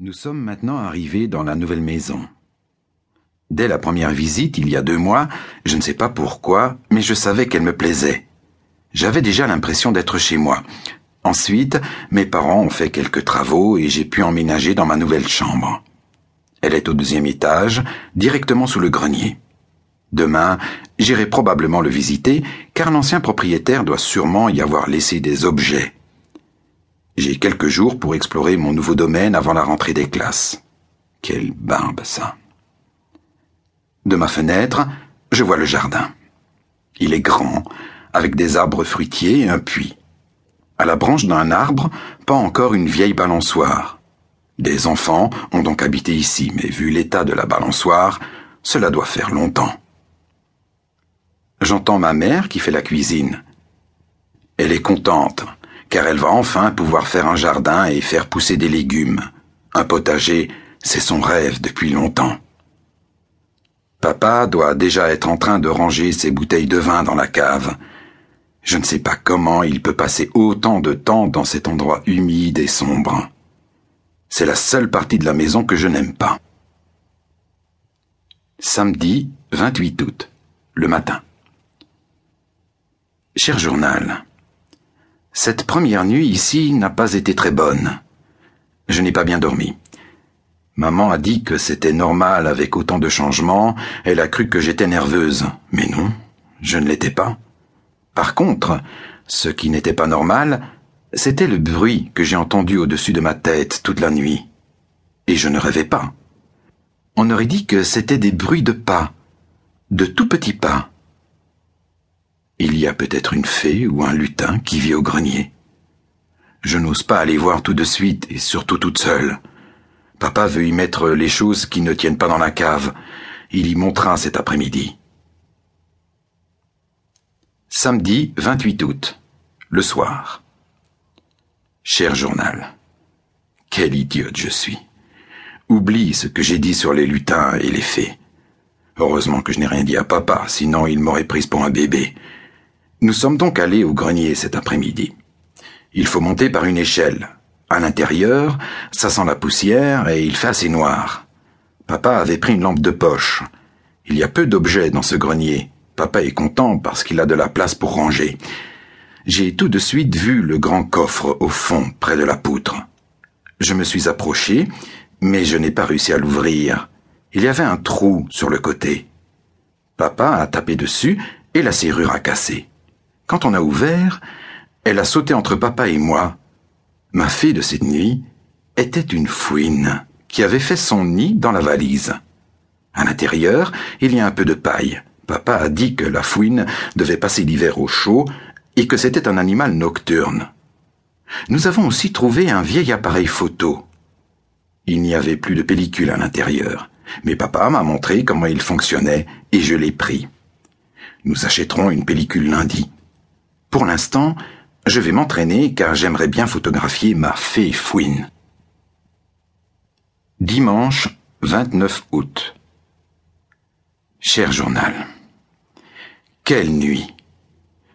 Nous sommes maintenant arrivés dans la nouvelle maison. Dès la première visite, il y a deux mois, je ne sais pas pourquoi, mais je savais qu'elle me plaisait. J'avais déjà l'impression d'être chez moi. Ensuite, mes parents ont fait quelques travaux et j'ai pu emménager dans ma nouvelle chambre. Elle est au deuxième étage, directement sous le grenier. Demain, j'irai probablement le visiter, car l'ancien propriétaire doit sûrement y avoir laissé des objets. J'ai quelques jours pour explorer mon nouveau domaine avant la rentrée des classes. Quelle barbe, ça. De ma fenêtre, je vois le jardin. Il est grand, avec des arbres fruitiers et un puits. À la branche d'un arbre, pas encore une vieille balançoire. Des enfants ont donc habité ici, mais vu l'état de la balançoire, cela doit faire longtemps. J'entends ma mère qui fait la cuisine. Elle est contente car elle va enfin pouvoir faire un jardin et faire pousser des légumes. Un potager, c'est son rêve depuis longtemps. Papa doit déjà être en train de ranger ses bouteilles de vin dans la cave. Je ne sais pas comment il peut passer autant de temps dans cet endroit humide et sombre. C'est la seule partie de la maison que je n'aime pas. Samedi 28 août, le matin. Cher journal, cette première nuit ici n'a pas été très bonne. Je n'ai pas bien dormi. Maman a dit que c'était normal avec autant de changements, elle a cru que j'étais nerveuse. Mais non, je ne l'étais pas. Par contre, ce qui n'était pas normal, c'était le bruit que j'ai entendu au-dessus de ma tête toute la nuit. Et je ne rêvais pas. On aurait dit que c'était des bruits de pas, de tout petits pas. Il y a peut-être une fée ou un lutin qui vit au grenier. Je n'ose pas aller voir tout de suite et surtout toute seule. Papa veut y mettre les choses qui ne tiennent pas dans la cave. Il y montera cet après-midi. Samedi 28 août, le soir. Cher journal, quelle idiote je suis. Oublie ce que j'ai dit sur les lutins et les fées. Heureusement que je n'ai rien dit à papa, sinon il m'aurait prise pour un bébé. Nous sommes donc allés au grenier cet après-midi. Il faut monter par une échelle. À l'intérieur, ça sent la poussière et il fait assez noir. Papa avait pris une lampe de poche. Il y a peu d'objets dans ce grenier. Papa est content parce qu'il a de la place pour ranger. J'ai tout de suite vu le grand coffre au fond, près de la poutre. Je me suis approché, mais je n'ai pas réussi à l'ouvrir. Il y avait un trou sur le côté. Papa a tapé dessus et la serrure a cassé. Quand on a ouvert, elle a sauté entre papa et moi. Ma fille de cette nuit était une fouine qui avait fait son nid dans la valise. À l'intérieur, il y a un peu de paille. Papa a dit que la fouine devait passer l'hiver au chaud et que c'était un animal nocturne. Nous avons aussi trouvé un vieil appareil photo. Il n'y avait plus de pellicule à l'intérieur, mais papa m'a montré comment il fonctionnait et je l'ai pris. Nous achèterons une pellicule lundi. Pour l'instant, je vais m'entraîner car j'aimerais bien photographier ma fée fouine. Dimanche 29 août. Cher journal. Quelle nuit.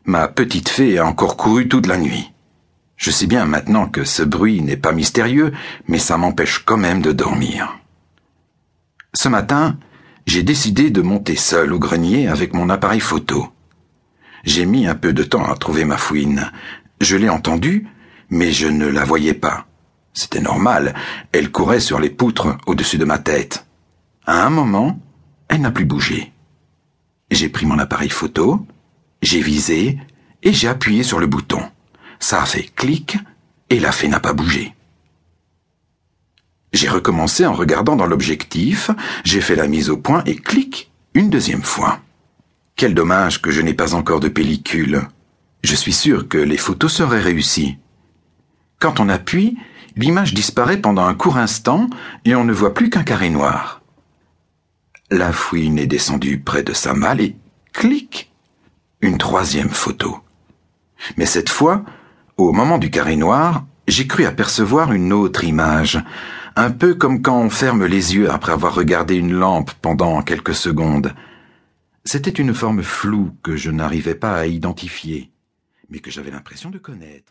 Ma petite fée a encore couru toute la nuit. Je sais bien maintenant que ce bruit n'est pas mystérieux, mais ça m'empêche quand même de dormir. Ce matin, j'ai décidé de monter seul au grenier avec mon appareil photo. J'ai mis un peu de temps à trouver ma fouine. Je l'ai entendue, mais je ne la voyais pas. C'était normal, elle courait sur les poutres au-dessus de ma tête. À un moment, elle n'a plus bougé. J'ai pris mon appareil photo, j'ai visé et j'ai appuyé sur le bouton. Ça a fait clic et la fée n'a pas bougé. J'ai recommencé en regardant dans l'objectif, j'ai fait la mise au point et clic une deuxième fois. Quel dommage que je n'ai pas encore de pellicule. Je suis sûr que les photos seraient réussies. Quand on appuie, l'image disparaît pendant un court instant et on ne voit plus qu'un carré noir. La fouine est descendue près de sa malle et clic Une troisième photo. Mais cette fois, au moment du carré noir, j'ai cru apercevoir une autre image, un peu comme quand on ferme les yeux après avoir regardé une lampe pendant quelques secondes. C'était une forme floue que je n'arrivais pas à identifier, mais que j'avais l'impression de connaître.